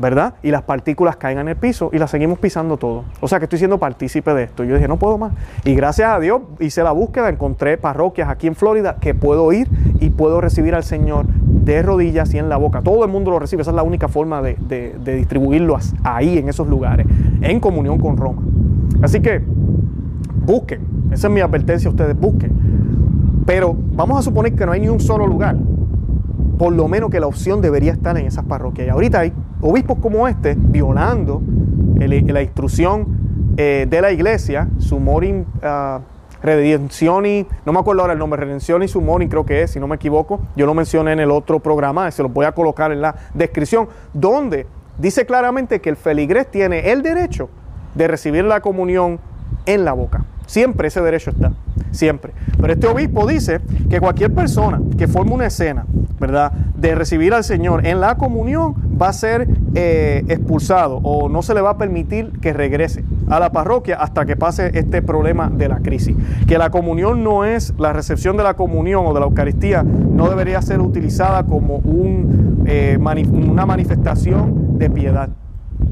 ¿verdad? Y las partículas caen en el piso y las seguimos pisando todo. O sea que estoy siendo partícipe de esto. Yo dije, no puedo más. Y gracias a Dios hice la búsqueda, encontré parroquias aquí en Florida que puedo ir y puedo recibir al Señor de rodillas y en la boca. Todo el mundo lo recibe. Esa es la única forma de, de distribuirlo ahí, en esos lugares, en comunión con Roma. Así que busquen. Esa es mi advertencia a ustedes, busquen Pero vamos a suponer que no hay ni un solo lugar. Por lo menos que la opción debería estar en esas parroquias. Y ahorita hay obispos como este violando la instrucción eh, de la iglesia, su morin uh, y no me acuerdo ahora el nombre, Redención y Sumoring creo que es, si no me equivoco. Yo lo mencioné en el otro programa, se lo voy a colocar en la descripción, donde dice claramente que el feligrés tiene el derecho de recibir la comunión en la boca. Siempre ese derecho está, siempre. Pero este obispo dice que cualquier persona que forme una escena, ¿verdad?, de recibir al Señor en la comunión va a ser eh, expulsado o no se le va a permitir que regrese a la parroquia hasta que pase este problema de la crisis. Que la comunión no es, la recepción de la comunión o de la Eucaristía no debería ser utilizada como eh, una manifestación de piedad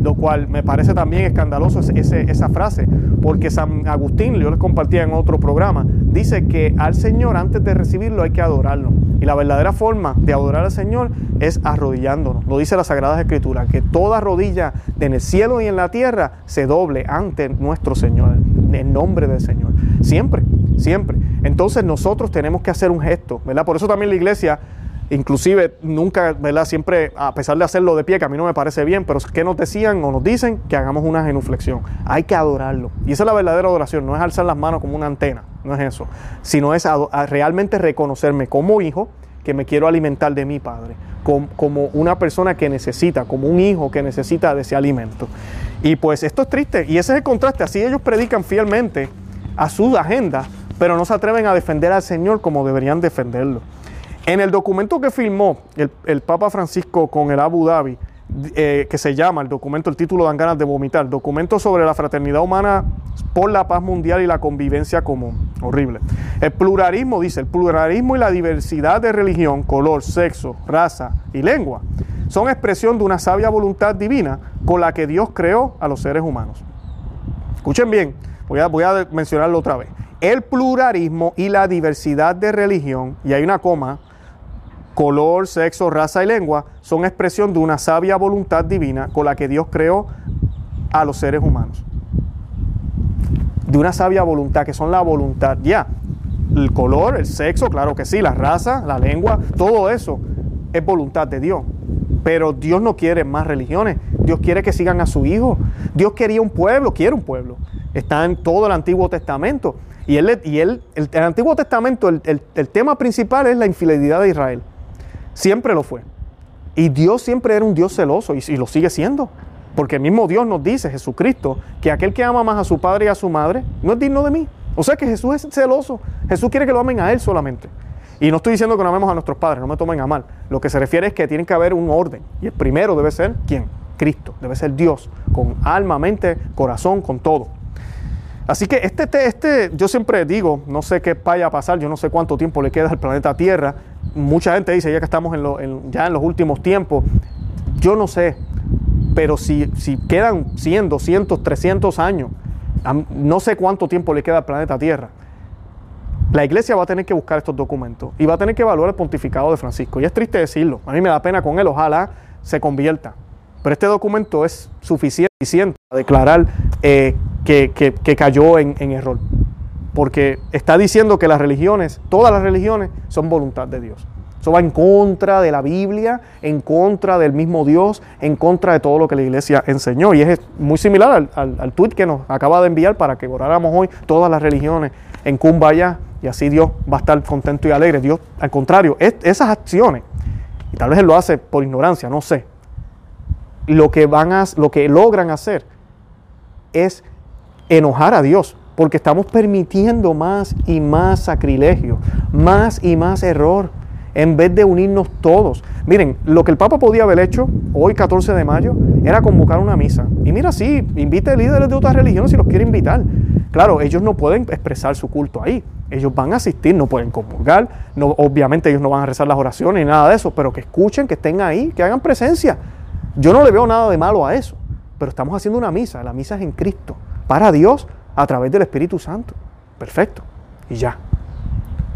lo cual me parece también escandaloso esa frase, porque San Agustín, yo les compartía en otro programa, dice que al Señor antes de recibirlo hay que adorarlo. Y la verdadera forma de adorar al Señor es arrodillándonos. Lo dice la Sagrada Escritura, que toda rodilla en el cielo y en la tierra se doble ante nuestro Señor, en nombre del Señor. Siempre, siempre. Entonces nosotros tenemos que hacer un gesto, ¿verdad? Por eso también la iglesia Inclusive nunca, ¿verdad? Siempre, a pesar de hacerlo de pie, que a mí no me parece bien, pero ¿qué nos decían o nos dicen? Que hagamos una genuflexión. Hay que adorarlo. Y esa es la verdadera adoración, no es alzar las manos como una antena, no es eso, sino es realmente reconocerme como hijo que me quiero alimentar de mi padre, como, como una persona que necesita, como un hijo que necesita de ese alimento. Y pues esto es triste, y ese es el contraste, así ellos predican fielmente a su agenda, pero no se atreven a defender al Señor como deberían defenderlo. En el documento que firmó el, Papa Francisco con el Abu Dhabi, eh, que se llama el documento, el título dan ganas de vomitar, documento sobre la fraternidad humana por la paz mundial y la convivencia común. Horrible. El pluralismo, dice, el pluralismo y la diversidad de religión, color, sexo, raza y lengua son expresión de una sabia voluntad divina con la que Dios creó a los seres humanos. Escuchen bien, voy a, voy a mencionarlo otra vez. El pluralismo y la diversidad de religión, y hay una coma, color, sexo, raza y lengua son expresión de una sabia voluntad divina con la que Dios creó a los seres humanos. De una sabia voluntad, que son la voluntad, ya. El color, el sexo, claro que sí, la raza, la lengua, todo eso es voluntad de Dios. Pero Dios no quiere más religiones. Dios quiere que sigan a su Hijo. Dios quería un pueblo, quiere un pueblo. Está en todo el Antiguo Testamento. Y, él, y él, el, Antiguo Testamento, el, el tema principal es la infidelidad de Israel. Siempre lo fue. Y Dios siempre era un Dios celoso y, lo sigue siendo. Porque el mismo Dios nos dice, Jesucristo, que aquel que ama más a su padre y a su madre no es digno de mí. O sea que Jesús es celoso. Jesús quiere que lo amen a Él solamente. Y no estoy diciendo que no amemos a nuestros padres, no me tomen a mal. Lo que se refiere es que tiene que haber un orden. Y el primero debe ser, ¿quién? Cristo. Debe ser Dios, con alma, mente, corazón, con todo. Así que este, este, yo siempre digo, no sé qué vaya a pasar, yo no sé cuánto tiempo le queda al planeta Tierra, mucha gente dice, ya que estamos en ya en los últimos tiempos, yo no sé, pero si, si quedan 100, 200, 300 años, no sé cuánto tiempo le queda al planeta Tierra. La iglesia va a tener que buscar estos documentos y va a tener que evaluar el pontificado de Francisco. Y es triste decirlo, a mí me da pena con él, ojalá se convierta. Pero este documento es suficiente para declarar eh, que, que, cayó en, en error porque está diciendo que las religiones, todas las religiones, son voluntad de Dios. Eso va en contra de la Biblia, en contra del mismo Dios, en contra de todo lo que la iglesia enseñó. Y es muy similar al, al, tuit que nos acaba de enviar para que oráramos hoy todas las religiones en Kumbaya y así Dios va a estar contento y alegre. Dios, al contrario, esas acciones, y tal vez Él lo hace por ignorancia, no sé, lo que, van a, lo que logran hacer es enojar a Dios porque estamos permitiendo más y más sacrilegio, más y más error, en vez de unirnos todos. Miren, lo que el Papa podía haber hecho hoy, 14 de mayo, era convocar una misa. Y mira, sí, invite líderes de otras religiones si los quiere invitar. Claro, ellos no pueden expresar su culto ahí. Ellos van a asistir, no pueden comulgar, obviamente ellos no van a rezar las oraciones ni nada de eso, pero que escuchen, que estén ahí, que hagan presencia. Yo no le veo nada de malo a eso, pero estamos haciendo una misa, la misa es en Cristo, para Dios, a través del Espíritu Santo. Perfecto. Y ya.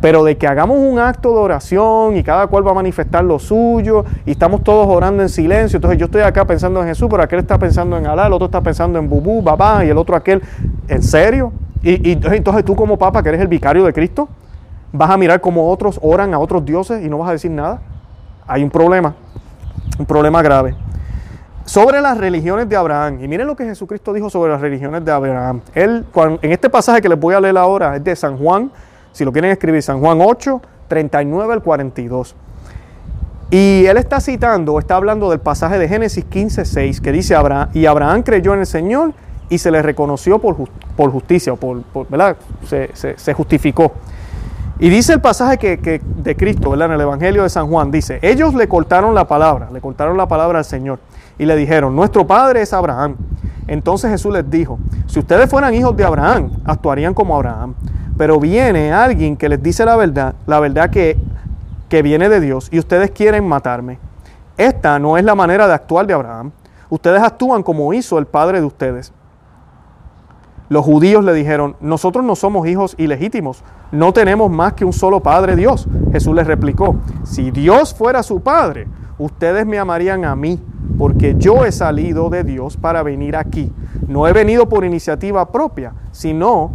Pero de que hagamos un acto de oración y cada cual va a manifestar lo suyo y estamos todos orando en silencio. Entonces yo estoy acá pensando en Jesús, pero aquel está pensando en Alá, el otro está pensando en Bubú, Babá y el otro aquel. ¿En serio? Y, entonces tú como papa que eres el vicario de Cristo, ¿Vas a mirar como otros oran a otros dioses y no vas a decir nada? Hay un problema, un problema grave. Sobre las religiones de Abraham, y miren lo que Jesucristo dijo sobre las religiones de Abraham. Él, en este pasaje que les voy a leer ahora, es de San Juan, si lo quieren escribir, San Juan 8, 39 al 42. Y él está citando, está hablando del pasaje de Génesis 15, 6, que dice, Abraham, y Abraham creyó en el Señor y se le reconoció por, por justicia, por, ¿verdad? Se, justificó. Y dice el pasaje que, de Cristo, ¿verdad? En el Evangelio de San Juan, dice, ellos le cortaron la palabra, le cortaron la palabra al Señor y le dijeron, nuestro padre es Abraham. Entonces Jesús les dijo, si ustedes fueran hijos de Abraham, actuarían como Abraham. Pero viene alguien que les dice la verdad, la verdad que, que viene de Dios, y ustedes quieren matarme. Esta no es la manera de actuar de Abraham. Ustedes actúan como hizo el padre de ustedes. Los judíos le dijeron, nosotros no somos hijos ilegítimos, no tenemos más que un solo Padre Dios. Jesús les replicó, si Dios fuera su Padre, ustedes me amarían a mí, porque yo he salido de Dios para venir aquí. No he venido por iniciativa propia, sino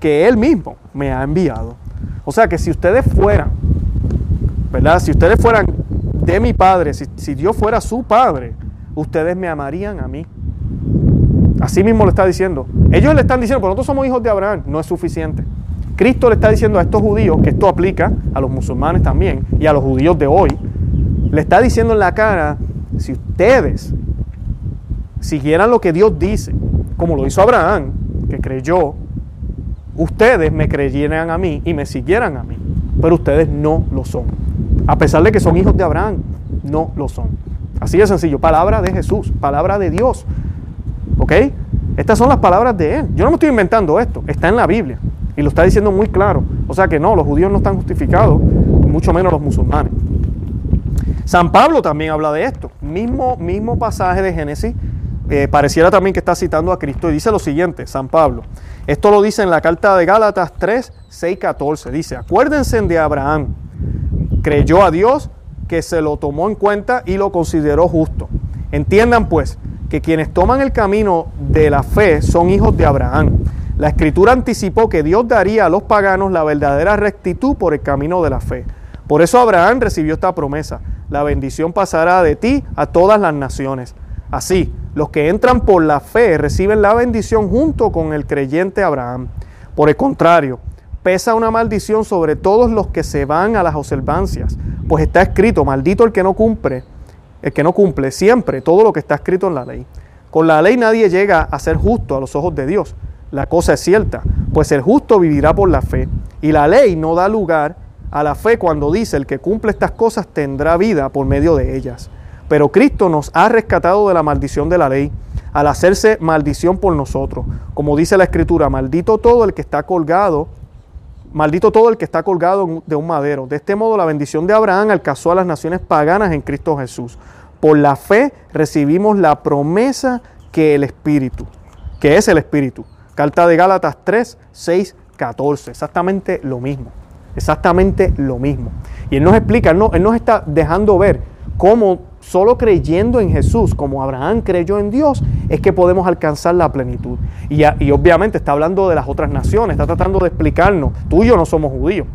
que Él mismo me ha enviado. O sea que si ustedes fueran, ¿verdad? Si ustedes fueran de mi Padre, si, si Dios fuera su Padre, ustedes me amarían a mí. Así mismo le está diciendo. Ellos le están diciendo, pero nosotros somos hijos de Abraham, no es suficiente. Cristo le está diciendo a estos judíos, que esto aplica a los musulmanes también y a los judíos de hoy, le está diciendo en la cara, si ustedes siguieran lo que Dios dice, como lo hizo Abraham, que creyó, ustedes me creyeran a mí y me siguieran a mí, pero ustedes no lo son. A pesar de que son hijos de Abraham, no lo son. Así de sencillo, palabra de Jesús, palabra de Dios. ¿Ok? Estas son las palabras de Él. Yo no me estoy inventando esto, está en la Biblia. Y lo está diciendo muy claro. O sea que no, los judíos no están justificados, mucho menos los musulmanes. San Pablo también habla de esto. Mismo, mismo pasaje de Génesis, eh, pareciera también que está citando a Cristo y dice lo siguiente, San Pablo. Esto lo dice en la carta de Gálatas 3, 6, 14. Dice, acuérdense de Abraham. Creyó a Dios que se lo tomó en cuenta y lo consideró justo. Entiendan pues que quienes toman el camino de la fe son hijos de Abraham. La escritura anticipó que Dios daría a los paganos la verdadera rectitud por el camino de la fe. Por eso Abraham recibió esta promesa. La bendición pasará de ti a todas las naciones. Así, los que entran por la fe reciben la bendición junto con el creyente Abraham. Por el contrario, pesa una maldición sobre todos los que se van a las observancias, pues está escrito, maldito el que no cumple el que no cumple siempre todo lo que está escrito en la ley. Con la ley nadie llega a ser justo a los ojos de Dios. La cosa es cierta, pues el justo vivirá por la fe. Y la ley no da lugar a la fe cuando dice el que cumple estas cosas tendrá vida por medio de ellas. Pero Cristo nos ha rescatado de la maldición de la ley al hacerse maldición por nosotros. Como dice la Escritura, maldito todo el que está colgado Maldito todo el que está colgado de un madero. De este modo la bendición de Abraham alcanzó a las naciones paganas en Cristo Jesús. Por la fe recibimos la promesa que el Espíritu, que es el Espíritu. Carta de Gálatas 3, 6, 14. Exactamente lo mismo. Exactamente lo mismo. Y Él nos explica, él, nos está dejando ver cómo Solo creyendo en Jesús, como Abraham creyó en Dios, es que podemos alcanzar la plenitud. Y, obviamente está hablando de las otras naciones, está tratando de explicarnos, tú y yo no somos judíos,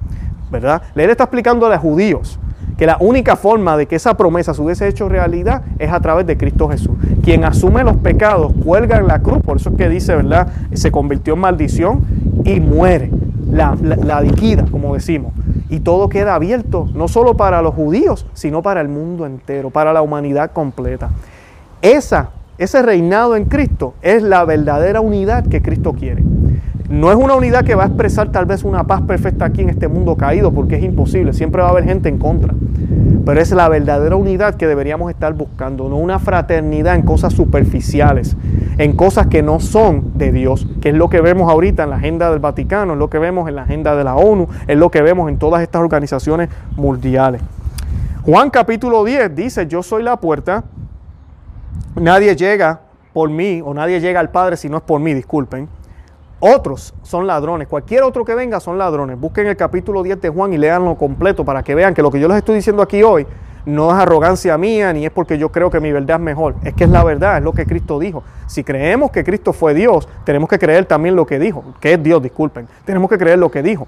¿verdad? Él está explicando a los judíos que la única forma de que esa promesa se hubiese hecho realidad es a través de Cristo Jesús. Quien asume los pecados, cuelga en la cruz, por eso es que dice, ¿verdad? Se convirtió en maldición y muere, la, la, como decimos y todo queda abierto, no solo para los judíos, sino para el mundo entero, para la humanidad completa. Esa, ese reinado en Cristo es la verdadera unidad que Cristo quiere. No es una unidad que va a expresar tal vez una paz perfecta aquí en este mundo caído, porque es imposible, siempre va a haber gente en contra. Pero es la verdadera unidad que deberíamos estar buscando, no una fraternidad en cosas superficiales, en cosas que no son de Dios, que es lo que vemos ahorita en la agenda del Vaticano, es lo que vemos en la agenda de la ONU, es lo que vemos en todas estas organizaciones mundiales. Juan capítulo 10 dice, yo soy la puerta, nadie llega por mí o nadie llega al Padre si no es por mí, disculpen. Otros son ladrones, cualquier otro que venga son ladrones. Busquen el capítulo 10 de Juan y leanlo completo para que vean que lo que yo les estoy diciendo aquí hoy no es arrogancia mía ni es porque yo creo que mi verdad es mejor. Es que es la verdad, es lo que Cristo dijo. Si creemos que Cristo fue Dios, tenemos que creer también lo que dijo, que es Dios, disculpen. Tenemos que creer lo que dijo.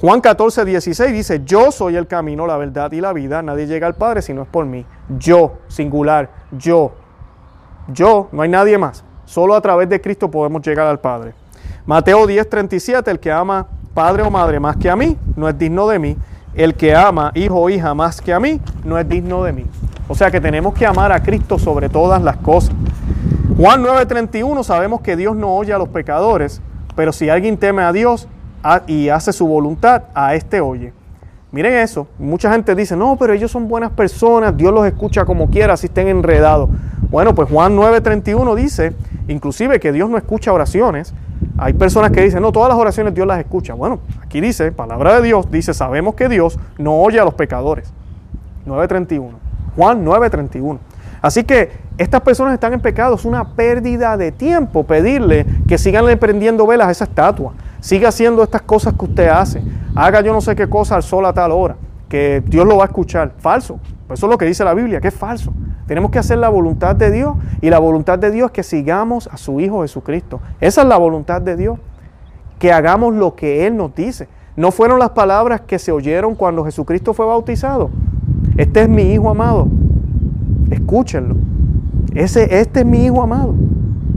Juan 14, 16 dice, yo soy el camino, la verdad y la vida, nadie llega al Padre si no es por mí. Yo, singular, yo, yo, no hay nadie más. Solo a través de Cristo podemos llegar al Padre. Mateo 10, 37, el que ama padre o madre más que a mí, no es digno de mí. El que ama hijo o hija más que a mí, no es digno de mí. O sea que tenemos que amar a Cristo sobre todas las cosas. Juan 9:31 sabemos que Dios no oye a los pecadores, pero si alguien teme a Dios y hace su voluntad, a este oye. Miren eso, mucha gente dice, no, pero ellos son buenas personas, Dios los escucha como quiera, si estén enredados. Bueno, pues Juan 9:31 dice, inclusive que Dios no escucha oraciones. Hay personas que dicen, no, todas las oraciones Dios las escucha. Bueno, aquí dice, palabra de Dios, dice, sabemos que Dios no oye a los pecadores. 9:31. Juan 9:31. Así que estas personas están en pecado, es una pérdida de tiempo pedirle que sigan prendiendo velas a esa estatua, siga haciendo estas cosas que usted hace, haga yo no sé qué cosa al sol a tal hora, que Dios lo va a escuchar. Falso. Eso es lo que dice la Biblia, que es falso. Tenemos que hacer la voluntad de Dios y la voluntad de Dios es que sigamos a su Hijo Jesucristo. Esa es la voluntad de Dios, que hagamos lo que Él nos dice. No fueron las palabras que se oyeron cuando Jesucristo fue bautizado. Este es mi Hijo amado, Escúchenlo. Ese, este es mi hijo amado,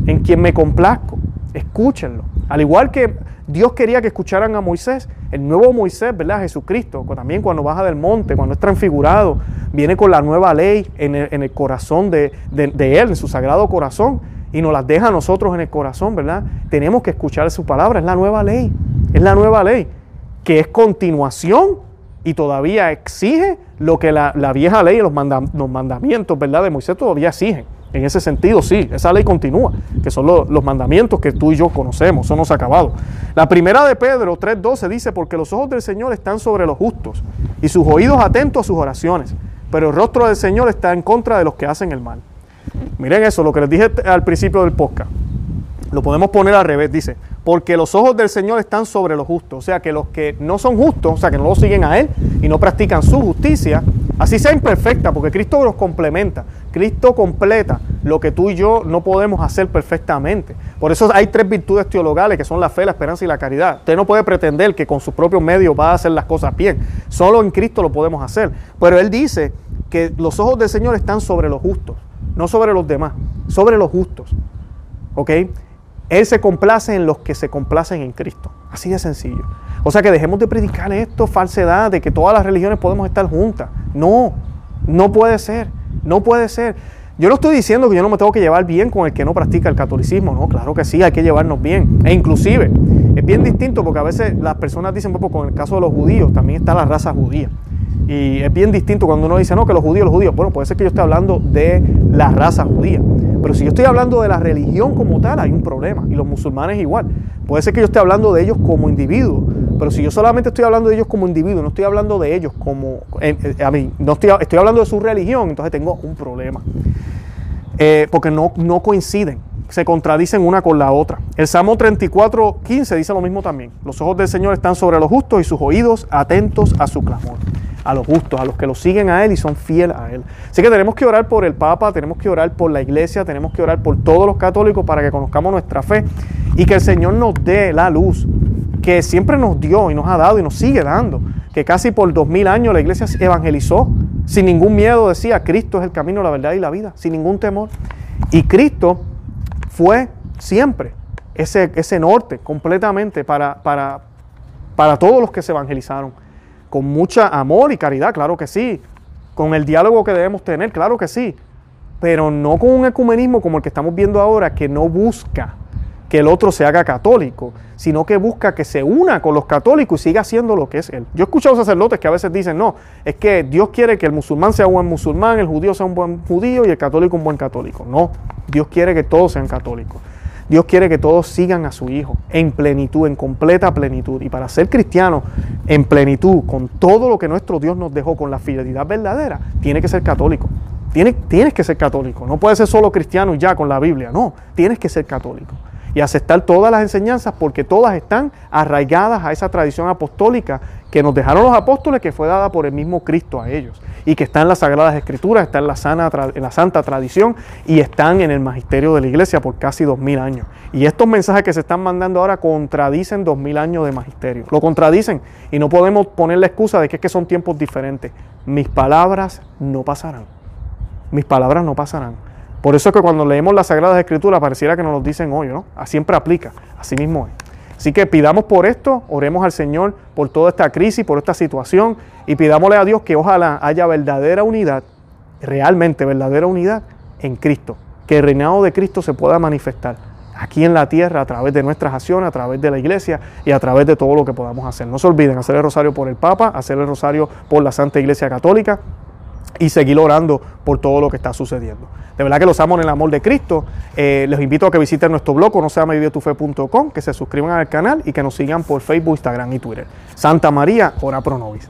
en quien me complazco. Escúchenlo. Al igual que Dios quería que escucharan a Moisés, el nuevo Moisés, ¿verdad? Jesucristo, también cuando baja del monte, cuando es transfigurado, viene con la nueva ley en el, corazón de, Él, en su sagrado corazón, y nos las deja a nosotros en el corazón, ¿verdad? Tenemos que escuchar su palabra, es la nueva ley, es la nueva ley, que es continuación y todavía exige lo que la, vieja ley y los, mandamientos ¿verdad? de Moisés todavía exigen. En ese sentido, sí, esa ley continúa, que son los mandamientos que tú y yo conocemos, son acabados. La primera de Pedro 3.12 dice, porque los ojos del Señor están sobre los justos y sus oídos atentos a sus oraciones, pero el rostro del Señor está en contra de los que hacen el mal. Miren eso, lo que les dije al principio del podcast. Lo podemos poner al revés, dice, porque los ojos del Señor están sobre los justos. O sea, que los que no son justos, o sea, que no lo siguen a Él y no practican su justicia, así sea imperfecta, porque Cristo los complementa. Cristo completa lo que tú y yo no podemos hacer perfectamente. Por eso hay tres virtudes teologales que son la fe, la esperanza y la caridad. Usted no puede pretender que con sus propios medios va a hacer las cosas bien. Solo en Cristo lo podemos hacer. Pero Él dice que los ojos del Señor están sobre los justos, no sobre los demás, sobre los justos. ¿Ok? Él se complace en los que se complacen en Cristo. Así de sencillo. O sea que dejemos de predicar esto, falsedad, de que todas las religiones podemos estar juntas. No, no puede ser, no puede ser. Yo no estoy diciendo que yo no me tengo que llevar bien con el que no practica el catolicismo, no, claro que sí, hay que llevarnos bien. E inclusive, es bien distinto porque a veces las personas dicen, pues, con el caso de los judíos, también está la raza judía. Y es bien distinto cuando uno dice, no, que los judíos, los judíos. Bueno, puede ser que yo esté hablando de la raza judía. Pero si yo estoy hablando de la religión como tal, hay un problema. Y los musulmanes igual. Puede ser que yo esté hablando de ellos como individuos. Pero si yo solamente estoy hablando de ellos como individuos, no estoy hablando de ellos como... a mí, no estoy, estoy hablando de su religión, entonces tengo un problema. Eh, porque no, no coinciden se contradicen una con la otra. El Salmo 34, 15 dice lo mismo también. Los ojos del Señor están sobre los justos y sus oídos atentos a su clamor a los justos, a los que lo siguen a Él y son fieles a Él. Así que tenemos que orar por el Papa, tenemos que orar por la iglesia, tenemos que orar por todos los católicos para que conozcamos nuestra fe y que el Señor nos dé la luz que siempre nos dio y nos ha dado y nos sigue dando. Que casi por dos mil años la iglesia evangelizó sin ningún miedo, decía, Cristo es el camino, la verdad y la vida, sin ningún temor. Y Cristo fue siempre ese, ese norte completamente para, para, para todos los que se evangelizaron con mucha amor y caridad, claro que sí, con el diálogo que debemos tener, claro que sí, pero no con un ecumenismo como el que estamos viendo ahora, que no busca que el otro se haga católico, sino que busca que se una con los católicos y siga haciendo lo que es él. Yo he escuchado sacerdotes que a veces dicen, no, es que Dios quiere que el musulmán sea un buen musulmán, el judío sea un buen judío y el católico un buen católico. No, Dios quiere que todos sean católicos. Dios quiere que todos sigan a su Hijo en plenitud, en completa plenitud. Y para ser cristiano en plenitud, con todo lo que nuestro Dios nos dejó, con la fidelidad verdadera, tiene que ser católico. Tienes, que ser católico. No puedes ser solo cristiano y ya con la Biblia. No, tienes que ser católico. Y aceptar todas las enseñanzas porque todas están arraigadas a esa tradición apostólica que nos dejaron los apóstoles, que fue dada por el mismo Cristo a ellos y que está en las Sagradas Escrituras, está en la, sana, la Santa Tradición y están en el magisterio de la Iglesia por casi dos mil años. Y estos mensajes que se están mandando ahora contradicen dos mil años de magisterio. Lo contradicen y no podemos poner la excusa de que es que son tiempos diferentes. Mis palabras no pasarán. Mis palabras no pasarán. Por eso es que cuando leemos las Sagradas Escrituras pareciera que nos lo dicen hoy, ¿no? Siempre aplica, así mismo es. Así que pidamos por esto, oremos al Señor por toda esta crisis, por esta situación y pidámosle a Dios que ojalá haya verdadera unidad, realmente verdadera unidad en Cristo, que el reinado de Cristo se pueda manifestar aquí en la tierra a través de nuestras acciones, a través de la iglesia y a través de todo lo que podamos hacer. No se olviden hacer el rosario por el Papa, hacer el rosario por la Santa Iglesia Católica y seguir orando por todo lo que está sucediendo. De verdad que los amo en el amor de Cristo. Eh, les invito a que visiten nuestro blog, no se llama que se suscriban al canal y que nos sigan por Facebook, Instagram y Twitter. Santa María, ora pro nobis.